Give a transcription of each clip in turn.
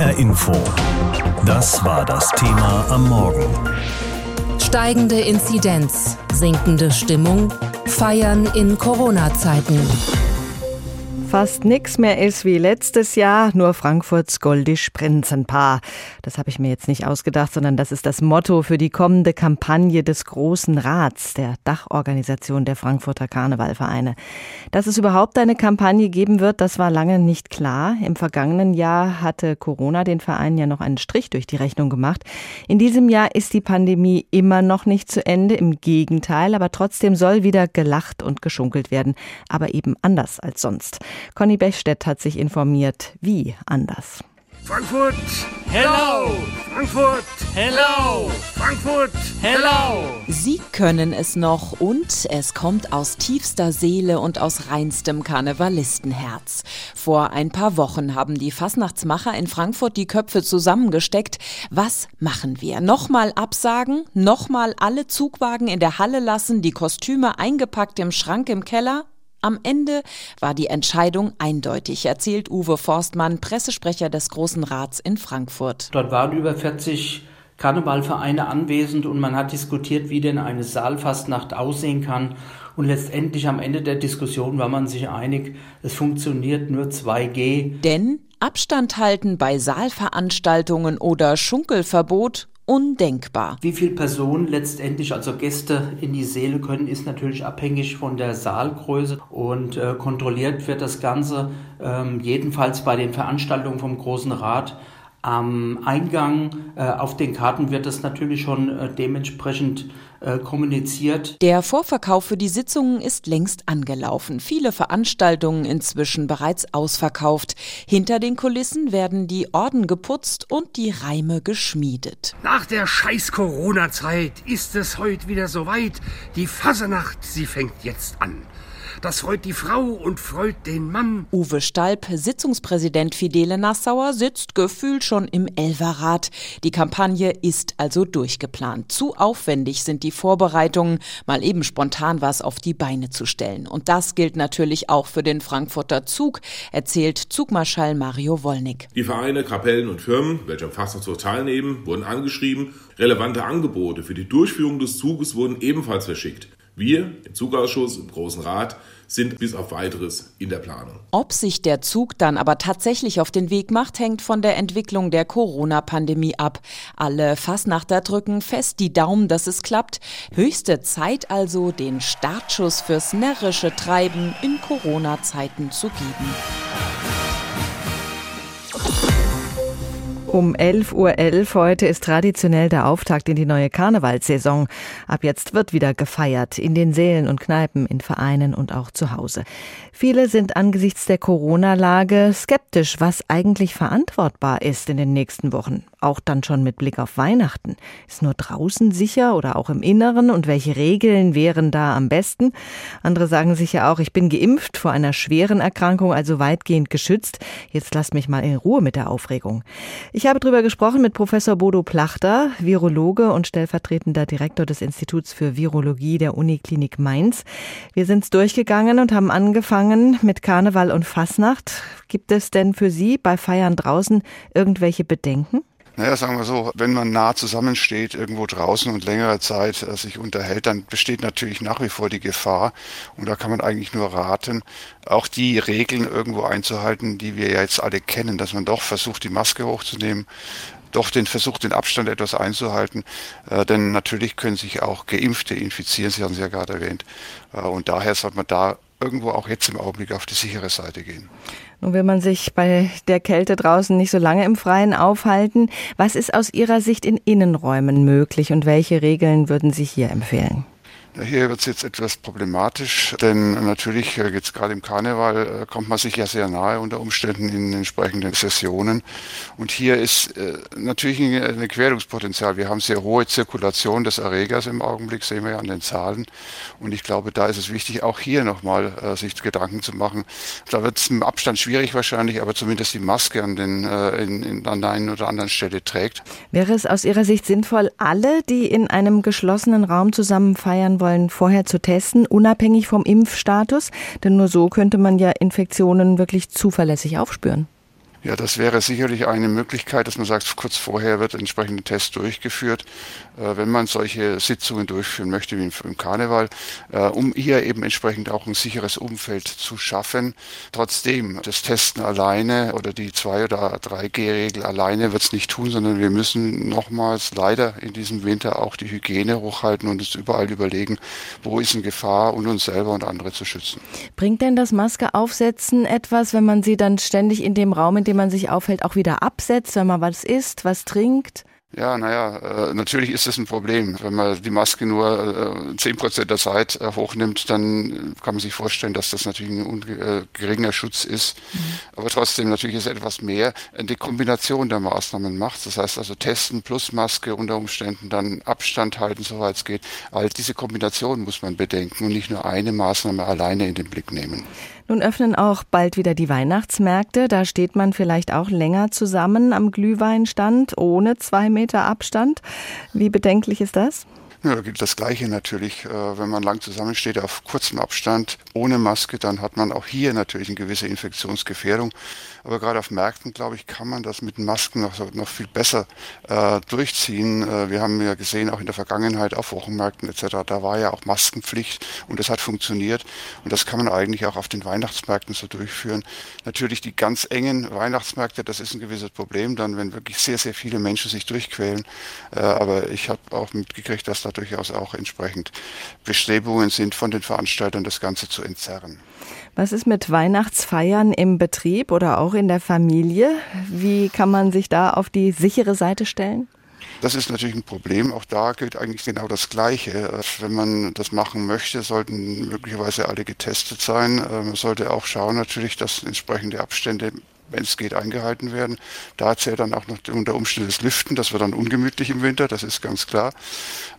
HR Info. Das war das Thema am Morgen. Steigende Inzidenz, sinkende Stimmung, Feiern in Corona-Zeiten. Fast nichts mehr ist wie letztes Jahr, nur Frankfurts goldisch Prinzenpaar. Das habe ich mir jetzt nicht ausgedacht, sondern das ist das Motto für die kommende Kampagne des Großen Rats, der Dachorganisation der Frankfurter Karnevalvereine. Dass es überhaupt eine Kampagne geben wird, das war lange nicht klar. Im vergangenen Jahr hatte Corona den Vereinen ja noch einen Strich durch die Rechnung gemacht. In diesem Jahr ist die Pandemie immer noch nicht zu Ende, im Gegenteil, aber trotzdem soll wieder gelacht und geschunkelt werden, aber eben anders als sonst. Conny Bechstedt hat sich informiert, wie anders. Frankfurt, hello! Frankfurt, hello! Frankfurt, hello! Sie können es noch und es kommt aus tiefster Seele und aus reinstem Karnevalistenherz. Vor ein paar Wochen haben die Fasnachtsmacher in Frankfurt die Köpfe zusammengesteckt. Was machen wir? Nochmal absagen? Nochmal alle Zugwagen in der Halle lassen? Die Kostüme eingepackt im Schrank im Keller? Am Ende war die Entscheidung eindeutig, erzählt Uwe Forstmann, Pressesprecher des Großen Rats in Frankfurt. Dort waren über 40 Karnevalvereine anwesend und man hat diskutiert, wie denn eine Saalfastnacht aussehen kann. Und letztendlich am Ende der Diskussion war man sich einig, es funktioniert nur 2G. Denn Abstand halten bei Saalveranstaltungen oder Schunkelverbot undenkbar. Wie viele Personen letztendlich, also Gäste, in die Seele können, ist natürlich abhängig von der Saalgröße und äh, kontrolliert wird das Ganze ähm, jedenfalls bei den Veranstaltungen vom Großen Rat am Eingang äh, auf den Karten wird das natürlich schon äh, dementsprechend äh, kommuniziert. Der Vorverkauf für die Sitzungen ist längst angelaufen. Viele Veranstaltungen inzwischen bereits ausverkauft. Hinter den Kulissen werden die Orden geputzt und die Reime geschmiedet. Nach der scheiß Corona-Zeit ist es heute wieder soweit. Die Fasernacht, sie fängt jetzt an. Das freut die Frau und freut den Mann. Uwe Stalp, Sitzungspräsident Fidele Nassauer, sitzt gefühlt schon im Elverrat. Die Kampagne ist also durchgeplant. Zu aufwendig sind die Vorbereitungen, mal eben spontan was auf die Beine zu stellen. Und das gilt natürlich auch für den Frankfurter Zug, erzählt Zugmarschall Mario Wollnick. Die Vereine, Kapellen und Firmen, welche am Fastnachtszug teilnehmen, wurden angeschrieben. Relevante Angebote für die Durchführung des Zuges wurden ebenfalls verschickt. Wir im Zugausschuss, im Großen Rat, sind bis auf weiteres in der Planung. Ob sich der Zug dann aber tatsächlich auf den Weg macht, hängt von der Entwicklung der Corona-Pandemie ab. Alle Fassnachter drücken fest die Daumen, dass es klappt. Höchste Zeit also, den Startschuss fürs närrische Treiben in Corona-Zeiten zu geben. Um 11.11 Uhr .11 heute ist traditionell der Auftakt in die neue Karnevalssaison. Ab jetzt wird wieder gefeiert, in den Sälen und Kneipen, in Vereinen und auch zu Hause. Viele sind angesichts der Corona-Lage skeptisch, was eigentlich verantwortbar ist in den nächsten Wochen. Auch dann schon mit Blick auf Weihnachten. Ist nur draußen sicher oder auch im Inneren und welche Regeln wären da am besten? Andere sagen sich ja auch, ich bin geimpft vor einer schweren Erkrankung, also weitgehend geschützt. Jetzt lasst mich mal in Ruhe mit der Aufregung. Ich habe darüber gesprochen mit Professor Bodo Plachter, Virologe und stellvertretender Direktor des Instituts für Virologie der Uniklinik Mainz. Wir sind durchgegangen und haben angefangen mit Karneval und Fasnacht. Gibt es denn für Sie bei Feiern draußen irgendwelche Bedenken? Naja, sagen wir so, wenn man nah zusammensteht, irgendwo draußen und längere Zeit äh, sich unterhält, dann besteht natürlich nach wie vor die Gefahr. Und da kann man eigentlich nur raten, auch die Regeln irgendwo einzuhalten, die wir ja jetzt alle kennen, dass man doch versucht, die Maske hochzunehmen, doch den Versuch, den Abstand etwas einzuhalten. Äh, denn natürlich können sich auch Geimpfte infizieren, Sie haben es ja gerade erwähnt. Äh, und daher sollte man da irgendwo auch jetzt im Augenblick auf die sichere Seite gehen. Nun will man sich bei der Kälte draußen nicht so lange im Freien aufhalten. Was ist aus Ihrer Sicht in Innenräumen möglich und welche Regeln würden Sie hier empfehlen? Hier wird es jetzt etwas problematisch, denn natürlich äh, jetzt gerade im Karneval äh, kommt man sich ja sehr nahe unter Umständen in entsprechenden Sessionen. Und hier ist äh, natürlich ein Querungspotenzial. Wir haben sehr hohe Zirkulation des Erregers im Augenblick, sehen wir ja an den Zahlen. Und ich glaube, da ist es wichtig, auch hier nochmal sich Gedanken zu machen. Da wird es im Abstand schwierig wahrscheinlich, aber zumindest die Maske an, den, in, in, an der einen oder anderen Stelle trägt. Wäre es aus Ihrer Sicht sinnvoll, alle, die in einem geschlossenen Raum zusammen feiern wollen, vorher zu testen, unabhängig vom Impfstatus? Denn nur so könnte man ja Infektionen wirklich zuverlässig aufspüren. Ja, das wäre sicherlich eine Möglichkeit, dass man sagt, kurz vorher wird entsprechende Test durchgeführt, äh, wenn man solche Sitzungen durchführen möchte wie im Karneval, äh, um hier eben entsprechend auch ein sicheres Umfeld zu schaffen. Trotzdem, das Testen alleine oder die 2 oder 3G-Regel alleine wird es nicht tun, sondern wir müssen nochmals leider in diesem Winter auch die Hygiene hochhalten und uns überall überlegen, wo ist eine Gefahr und uns selber und andere zu schützen. Bringt denn das Maske aufsetzen etwas, wenn man sie dann ständig in dem Raum, in dem man sich aufhält, auch wieder absetzt, wenn man was isst, was trinkt? Ja, naja, äh, natürlich ist das ein Problem. Wenn man die Maske nur zehn äh, Prozent der Zeit äh, hochnimmt, dann kann man sich vorstellen, dass das natürlich ein äh, geringer Schutz ist. Mhm. Aber trotzdem natürlich ist etwas mehr die Kombination der Maßnahmen macht. Das heißt also testen plus Maske unter Umständen, dann Abstand halten, soweit es geht. All diese Kombination muss man bedenken und nicht nur eine Maßnahme alleine in den Blick nehmen. Nun öffnen auch bald wieder die Weihnachtsmärkte. Da steht man vielleicht auch länger zusammen am Glühweinstand ohne zwei Meter Abstand. Wie bedenklich ist das? Ja, da gilt das Gleiche natürlich. Äh, wenn man lang zusammensteht auf kurzem Abstand, ohne Maske, dann hat man auch hier natürlich eine gewisse Infektionsgefährdung. Aber gerade auf Märkten, glaube ich, kann man das mit Masken noch, noch viel besser äh, durchziehen. Äh, wir haben ja gesehen, auch in der Vergangenheit auf Wochenmärkten etc., da war ja auch Maskenpflicht und das hat funktioniert. Und das kann man eigentlich auch auf den Weihnachtsmärkten so durchführen. Natürlich die ganz engen Weihnachtsmärkte, das ist ein gewisses Problem, dann wenn wirklich sehr, sehr viele Menschen sich durchquälen. Äh, aber ich habe auch mitgekriegt, dass da durchaus auch entsprechend Bestrebungen sind von den Veranstaltern, das Ganze zu entzerren. Was ist mit Weihnachtsfeiern im Betrieb oder auch in der Familie? Wie kann man sich da auf die sichere Seite stellen? Das ist natürlich ein Problem. Auch da gilt eigentlich genau das Gleiche. Wenn man das machen möchte, sollten möglicherweise alle getestet sein. Man ähm, sollte auch schauen natürlich, dass entsprechende Abstände wenn es geht, eingehalten werden. Da zählt dann auch noch unter Umständen das Lüften, das wird dann ungemütlich im Winter, das ist ganz klar.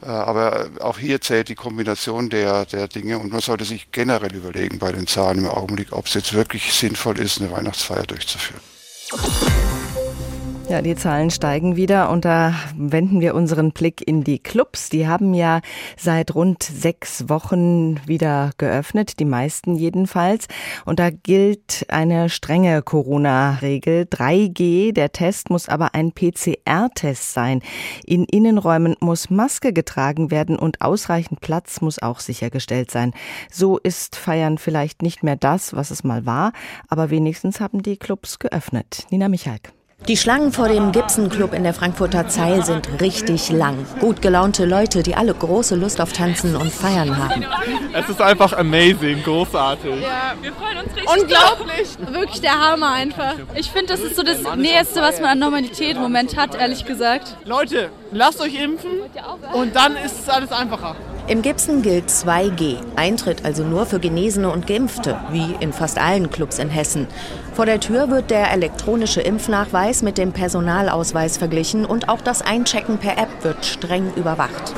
Äh, aber auch hier zählt die Kombination der, der Dinge und man sollte sich generell überlegen bei den Zahlen im Augenblick, ob es jetzt wirklich sinnvoll ist, eine Weihnachtsfeier durchzuführen. Ja, die Zahlen steigen wieder und da wenden wir unseren Blick in die Clubs. Die haben ja seit rund sechs Wochen wieder geöffnet, die meisten jedenfalls. Und da gilt eine strenge Corona-Regel. 3G, der Test muss aber ein PCR-Test sein. In Innenräumen muss Maske getragen werden und ausreichend Platz muss auch sichergestellt sein. So ist Feiern vielleicht nicht mehr das, was es mal war, aber wenigstens haben die Clubs geöffnet. Nina Michalk. Die Schlangen vor dem Gibson Club in der Frankfurter Zeil sind richtig lang. Gut gelaunte Leute, die alle große Lust auf Tanzen und Feiern haben. Es ist einfach amazing, großartig. Ja, wir freuen uns richtig. Unglaublich. Wirklich der Hammer einfach. Ich finde, das ist so das Nächste, was man an Normalität im Moment hat, ehrlich gesagt. Leute, lasst euch impfen und dann ist es alles einfacher. Im Gibson gilt 2G, Eintritt also nur für Genesene und Geimpfte, wie in fast allen Clubs in Hessen. Vor der Tür wird der elektronische Impfnachweis mit dem Personalausweis verglichen und auch das Einchecken per App wird streng überwacht.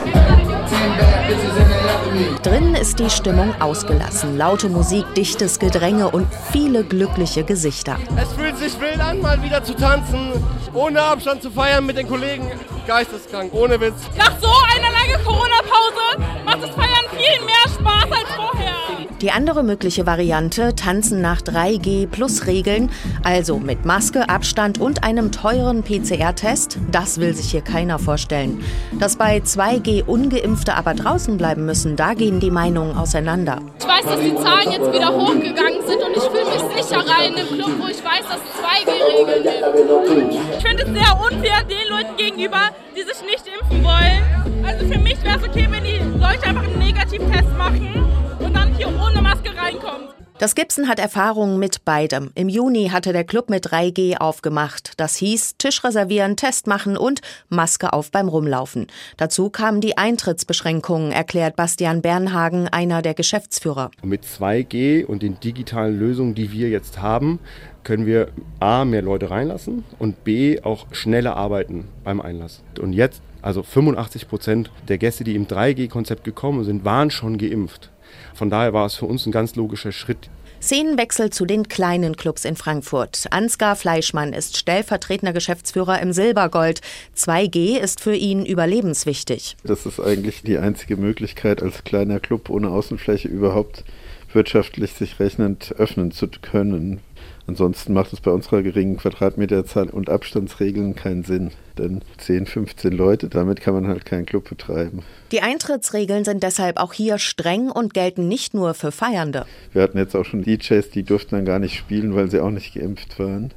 Drin ist die Stimmung ausgelassen. Laute Musik, dichtes Gedränge und viele glückliche Gesichter. Es fühlt sich wild an, mal wieder zu tanzen, ohne Abstand zu feiern mit den Kollegen. Geisteskrank, ohne Witz. Nach so einer langen Corona-Pause macht das Feiern viel mehr Spaß als vorher. Die andere mögliche Variante, tanzen nach 3G plus Regeln, also mit Maske, Abstand und einem teuren PCR-Test, das will sich hier keiner vorstellen. Dass bei 2G ungeimpfte aber draußen bleiben müssen, da gehen die Meinungen auseinander. Ich weiß, dass die Zahlen jetzt wieder hochgegangen sind und ich fühle mich sicherer in einem Club, wo ich weiß, dass es 2G-Regeln gibt. Ich finde es sehr unfair den Leuten gegenüber, die sich nicht impfen wollen. Also für mich wäre es okay, wenn die Leute einfach einen Negativtest machen und dann hier ohne Maske reinkommen. Das Gibson hat Erfahrungen mit beidem. Im Juni hatte der Club mit 3G aufgemacht. Das hieß Tisch reservieren, Test machen und Maske auf beim Rumlaufen. Dazu kamen die Eintrittsbeschränkungen, erklärt Bastian Bernhagen, einer der Geschäftsführer. Mit 2G und den digitalen Lösungen, die wir jetzt haben, können wir A, mehr Leute reinlassen und B, auch schneller arbeiten beim Einlass. Und jetzt, also 85 Prozent der Gäste, die im 3G-Konzept gekommen sind, waren schon geimpft. Von daher war es für uns ein ganz logischer Schritt. Szenenwechsel zu den kleinen Clubs in Frankfurt. Ansgar Fleischmann ist stellvertretender Geschäftsführer im Silbergold. 2G ist für ihn überlebenswichtig. Das ist eigentlich die einzige Möglichkeit, als kleiner Club ohne Außenfläche überhaupt wirtschaftlich sich rechnend öffnen zu können. Ansonsten macht es bei unserer geringen Quadratmeterzahl und Abstandsregeln keinen Sinn. Denn 10, 15 Leute, damit kann man halt keinen Club betreiben. Die Eintrittsregeln sind deshalb auch hier streng und gelten nicht nur für Feiernde. Wir hatten jetzt auch schon DJs, die durften dann gar nicht spielen, weil sie auch nicht geimpft waren.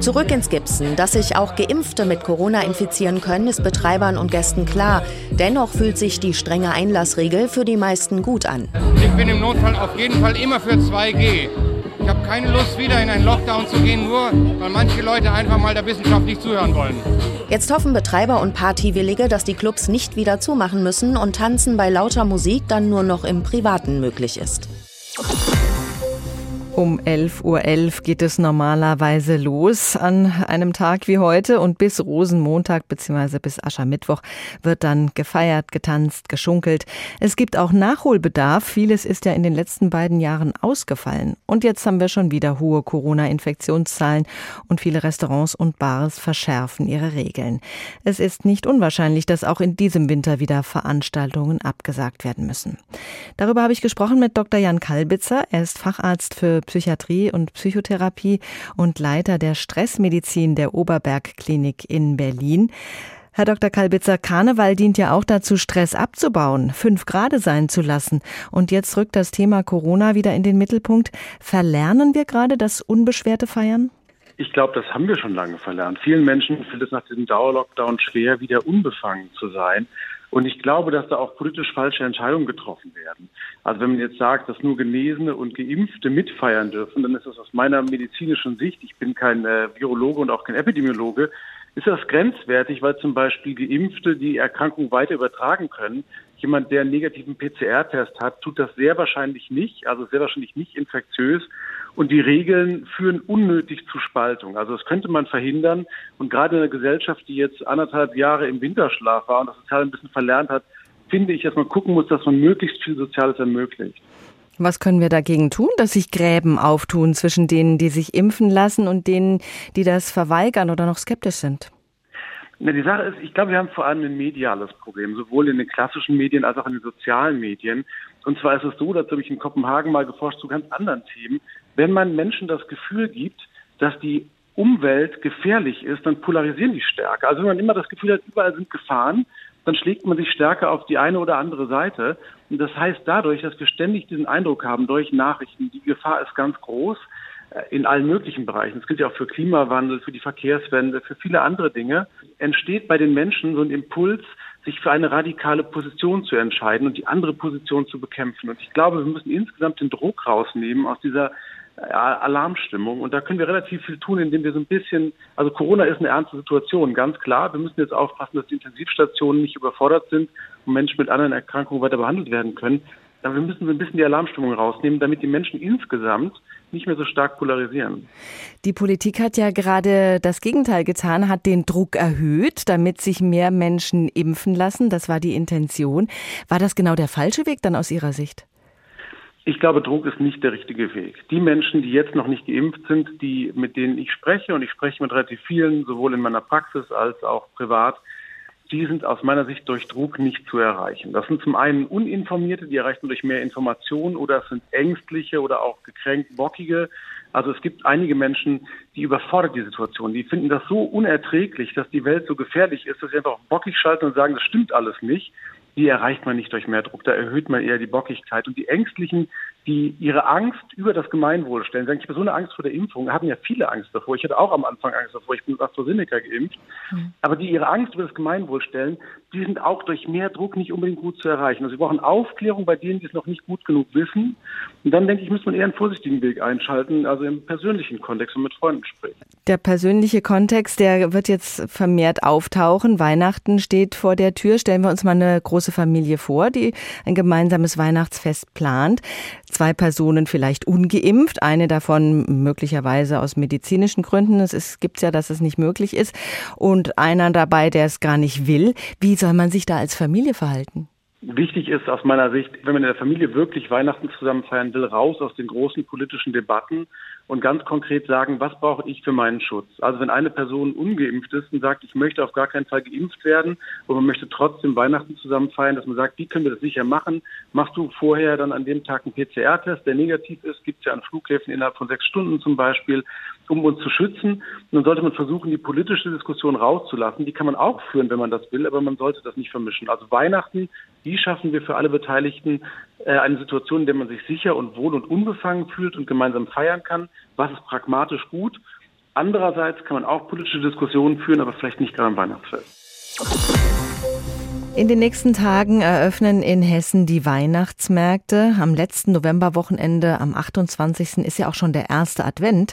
Zurück ins Gipsen. Dass sich auch Geimpfte mit Corona infizieren können, ist Betreibern und Gästen klar. Dennoch fühlt sich die strenge Einlassregel für die meisten gut an. Ich bin im Notfall auf jeden Fall immer für 2G. Ich habe keine Lust, wieder in einen Lockdown zu gehen, nur weil manche Leute einfach mal der Wissenschaft nicht zuhören wollen. Jetzt hoffen Betreiber und Partywillige, dass die Clubs nicht wieder zumachen müssen und Tanzen bei lauter Musik dann nur noch im Privaten möglich ist. Um 11.11 Uhr .11 geht es normalerweise los an einem Tag wie heute und bis Rosenmontag bzw. bis Aschermittwoch wird dann gefeiert, getanzt, geschunkelt. Es gibt auch Nachholbedarf. Vieles ist ja in den letzten beiden Jahren ausgefallen. Und jetzt haben wir schon wieder hohe Corona-Infektionszahlen und viele Restaurants und Bars verschärfen ihre Regeln. Es ist nicht unwahrscheinlich, dass auch in diesem Winter wieder Veranstaltungen abgesagt werden müssen. Darüber habe ich gesprochen mit Dr. Jan Kalbitzer. Er ist Facharzt für Psychiatrie und Psychotherapie und Leiter der Stressmedizin der Oberberg Klinik in Berlin. Herr Dr. Kalbitzer, Karneval dient ja auch dazu, Stress abzubauen, fünf Grade sein zu lassen. Und jetzt rückt das Thema Corona wieder in den Mittelpunkt. Verlernen wir gerade das unbeschwerte Feiern? Ich glaube, das haben wir schon lange verlernt. Vielen Menschen fällt es nach diesem Dauerlockdown schwer, wieder unbefangen zu sein. Und ich glaube, dass da auch politisch falsche Entscheidungen getroffen werden. Also wenn man jetzt sagt, dass nur Genesene und Geimpfte mitfeiern dürfen, dann ist das aus meiner medizinischen Sicht, ich bin kein äh, Virologe und auch kein Epidemiologe, ist das grenzwertig, weil zum Beispiel Geimpfte die Erkrankung weiter übertragen können. Jemand, der einen negativen PCR-Test hat, tut das sehr wahrscheinlich nicht, also sehr wahrscheinlich nicht infektiös. Und die Regeln führen unnötig zu Spaltung. Also das könnte man verhindern. Und gerade in einer Gesellschaft, die jetzt anderthalb Jahre im Winterschlaf war und das sozial ein bisschen verlernt hat, finde ich, dass man gucken muss, dass man möglichst viel Soziales ermöglicht. Was können wir dagegen tun, dass sich Gräben auftun zwischen denen, die sich impfen lassen und denen, die das verweigern oder noch skeptisch sind? Na, die Sache ist, ich glaube, wir haben vor allem ein mediales Problem, sowohl in den klassischen Medien als auch in den sozialen Medien. Und zwar ist es so, dazu habe ich in Kopenhagen mal geforscht zu ganz anderen Themen. Wenn man Menschen das Gefühl gibt, dass die Umwelt gefährlich ist, dann polarisieren die stärker. Also wenn man immer das Gefühl hat, überall sind Gefahren, dann schlägt man sich stärker auf die eine oder andere Seite. Und das heißt dadurch, dass wir ständig diesen Eindruck haben durch Nachrichten, die Gefahr ist ganz groß äh, in allen möglichen Bereichen. Das gilt ja auch für Klimawandel, für die Verkehrswende, für viele andere Dinge. Entsteht bei den Menschen so ein Impuls, sich für eine radikale Position zu entscheiden und die andere Position zu bekämpfen. Und ich glaube, wir müssen insgesamt den Druck rausnehmen aus dieser Alarmstimmung. Und da können wir relativ viel tun, indem wir so ein bisschen, also Corona ist eine ernste Situation, ganz klar. Wir müssen jetzt aufpassen, dass die Intensivstationen nicht überfordert sind und Menschen mit anderen Erkrankungen weiter behandelt werden können. Aber wir müssen so ein bisschen die Alarmstimmung rausnehmen, damit die Menschen insgesamt nicht mehr so stark polarisieren. Die Politik hat ja gerade das Gegenteil getan, hat den Druck erhöht, damit sich mehr Menschen impfen lassen. Das war die Intention. War das genau der falsche Weg dann aus Ihrer Sicht? Ich glaube, Druck ist nicht der richtige Weg. Die Menschen, die jetzt noch nicht geimpft sind, die, mit denen ich spreche, und ich spreche mit relativ vielen, sowohl in meiner Praxis als auch privat, die sind aus meiner Sicht durch Druck nicht zu erreichen. Das sind zum einen Uninformierte, die erreichen durch mehr Informationen, oder es sind Ängstliche oder auch gekränkt Bockige. Also es gibt einige Menschen, die überfordert die Situation. Die finden das so unerträglich, dass die Welt so gefährlich ist, dass sie einfach bockig schalten und sagen, das stimmt alles nicht die erreicht man nicht durch mehr Druck. Da erhöht man eher die Bockigkeit. Und die Ängstlichen, die ihre Angst über das Gemeinwohl stellen, sagen, ich habe so eine Angst vor der Impfung, haben ja viele Angst davor. Ich hatte auch am Anfang Angst davor, ich bin mit AstraZeneca geimpft. Mhm. Aber die ihre Angst über das Gemeinwohl stellen, die sind auch durch mehr Druck nicht unbedingt gut zu erreichen. Also wir brauchen Aufklärung bei denen, die es noch nicht gut genug wissen. Und dann denke ich, muss man eher einen vorsichtigen Weg einschalten, also im persönlichen Kontext und mit Freunden sprechen. Der persönliche Kontext, der wird jetzt vermehrt auftauchen. Weihnachten steht vor der Tür. Stellen wir uns mal eine große Familie vor, die ein gemeinsames Weihnachtsfest plant. Zwei Personen vielleicht ungeimpft, eine davon möglicherweise aus medizinischen Gründen. Es gibt ja, dass es nicht möglich ist. Und einer dabei, der es gar nicht will. Wie soll man sich da als Familie verhalten? Wichtig ist aus meiner Sicht, wenn man in der Familie wirklich Weihnachten zusammen feiern will, raus aus den großen politischen Debatten und ganz konkret sagen, was brauche ich für meinen Schutz. Also wenn eine Person ungeimpft ist und sagt, ich möchte auf gar keinen Fall geimpft werden und man möchte trotzdem Weihnachten zusammen feiern, dass man sagt, wie können wir das sicher machen? Machst du vorher dann an dem Tag einen PCR-Test, der negativ ist, gibt es ja an Flughäfen innerhalb von sechs Stunden zum Beispiel, um uns zu schützen. Und dann sollte man versuchen, die politische Diskussion rauszulassen. Die kann man auch führen, wenn man das will, aber man sollte das nicht vermischen. Also Weihnachten, wie schaffen wir für alle Beteiligten äh, eine Situation, in der man sich sicher und wohl und unbefangen fühlt und gemeinsam feiern kann? Was ist pragmatisch gut? Andererseits kann man auch politische Diskussionen führen, aber vielleicht nicht gerade am Weihnachtsfest. In den nächsten Tagen eröffnen in Hessen die Weihnachtsmärkte. Am letzten Novemberwochenende, am 28. ist ja auch schon der erste Advent.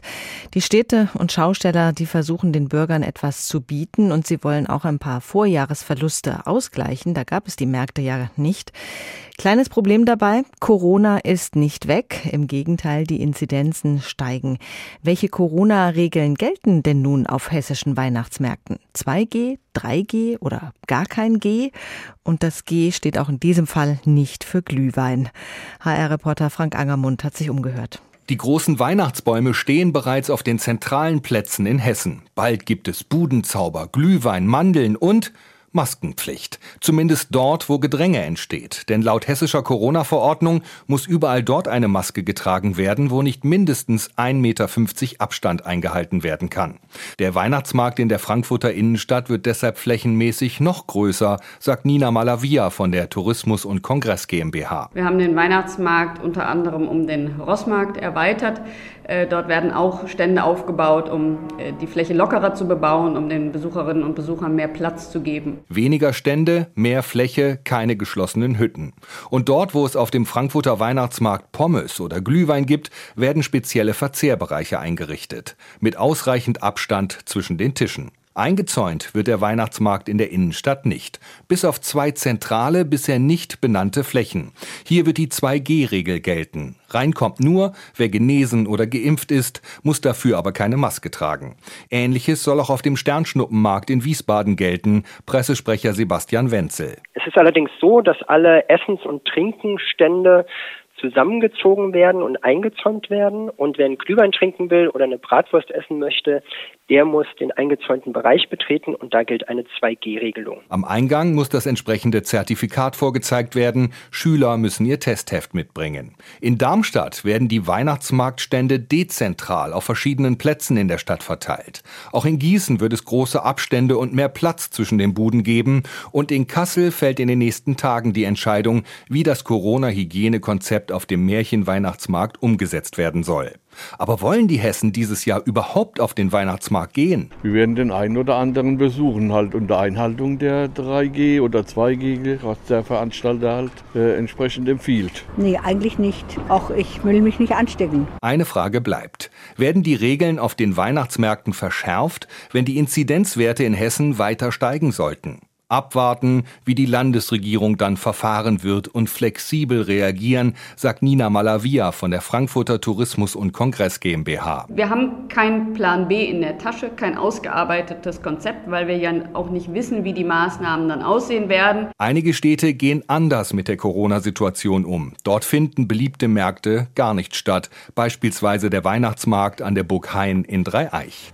Die Städte und Schausteller, die versuchen den Bürgern etwas zu bieten und sie wollen auch ein paar Vorjahresverluste ausgleichen. Da gab es die Märkte ja nicht. Kleines Problem dabei, Corona ist nicht weg. Im Gegenteil, die Inzidenzen steigen. Welche Corona-Regeln gelten denn nun auf hessischen Weihnachtsmärkten? 2G, 3G oder gar kein G? Und das G steht auch in diesem Fall nicht für Glühwein. HR-Reporter Frank Angermund hat sich umgehört. Die großen Weihnachtsbäume stehen bereits auf den zentralen Plätzen in Hessen. Bald gibt es Budenzauber, Glühwein, Mandeln und Maskenpflicht. Zumindest dort, wo Gedränge entsteht. Denn laut hessischer Corona-Verordnung muss überall dort eine Maske getragen werden, wo nicht mindestens 1,50 Meter Abstand eingehalten werden kann. Der Weihnachtsmarkt in der Frankfurter Innenstadt wird deshalb flächenmäßig noch größer, sagt Nina Malavia von der Tourismus- und Kongress GmbH. Wir haben den Weihnachtsmarkt unter anderem um den Rossmarkt erweitert. Äh, dort werden auch Stände aufgebaut, um äh, die Fläche lockerer zu bebauen, um den Besucherinnen und Besuchern mehr Platz zu geben. Weniger Stände, mehr Fläche, keine geschlossenen Hütten. Und dort, wo es auf dem Frankfurter Weihnachtsmarkt Pommes oder Glühwein gibt, werden spezielle Verzehrbereiche eingerichtet. Mit ausreichend Abstand zwischen den Tischen. Eingezäunt wird der Weihnachtsmarkt in der Innenstadt nicht, bis auf zwei zentrale, bisher nicht benannte Flächen. Hier wird die 2G-Regel gelten. Reinkommt nur, wer genesen oder geimpft ist, muss dafür aber keine Maske tragen. Ähnliches soll auch auf dem Sternschnuppenmarkt in Wiesbaden gelten, Pressesprecher Sebastian Wenzel. Es ist allerdings so, dass alle Essens- und Trinkenstände zusammengezogen werden und eingezäunt werden. Und wer einen Glühwein trinken will oder eine Bratwurst essen möchte, der muss den eingezäunten Bereich betreten und da gilt eine 2G-Regelung. Am Eingang muss das entsprechende Zertifikat vorgezeigt werden. Schüler müssen ihr Testheft mitbringen. In Darmstadt werden die Weihnachtsmarktstände dezentral auf verschiedenen Plätzen in der Stadt verteilt. Auch in Gießen wird es große Abstände und mehr Platz zwischen den Buden geben. Und in Kassel fällt in den nächsten Tagen die Entscheidung, wie das Corona-Hygienekonzept auf dem Märchenweihnachtsmarkt umgesetzt werden soll. Aber wollen die Hessen dieses Jahr überhaupt auf den Weihnachtsmarkt gehen? Wir werden den einen oder anderen besuchen, halt unter Einhaltung der 3G oder 2G, was der Veranstalter halt äh, entsprechend empfiehlt. Nee, eigentlich nicht. Auch ich will mich nicht anstecken. Eine Frage bleibt. Werden die Regeln auf den Weihnachtsmärkten verschärft, wenn die Inzidenzwerte in Hessen weiter steigen sollten? Abwarten, wie die Landesregierung dann verfahren wird und flexibel reagieren, sagt Nina Malavia von der Frankfurter Tourismus- und Kongress GmbH. Wir haben keinen Plan B in der Tasche, kein ausgearbeitetes Konzept, weil wir ja auch nicht wissen, wie die Maßnahmen dann aussehen werden. Einige Städte gehen anders mit der Corona-Situation um. Dort finden beliebte Märkte gar nicht statt, beispielsweise der Weihnachtsmarkt an der Burg Hain in Dreieich.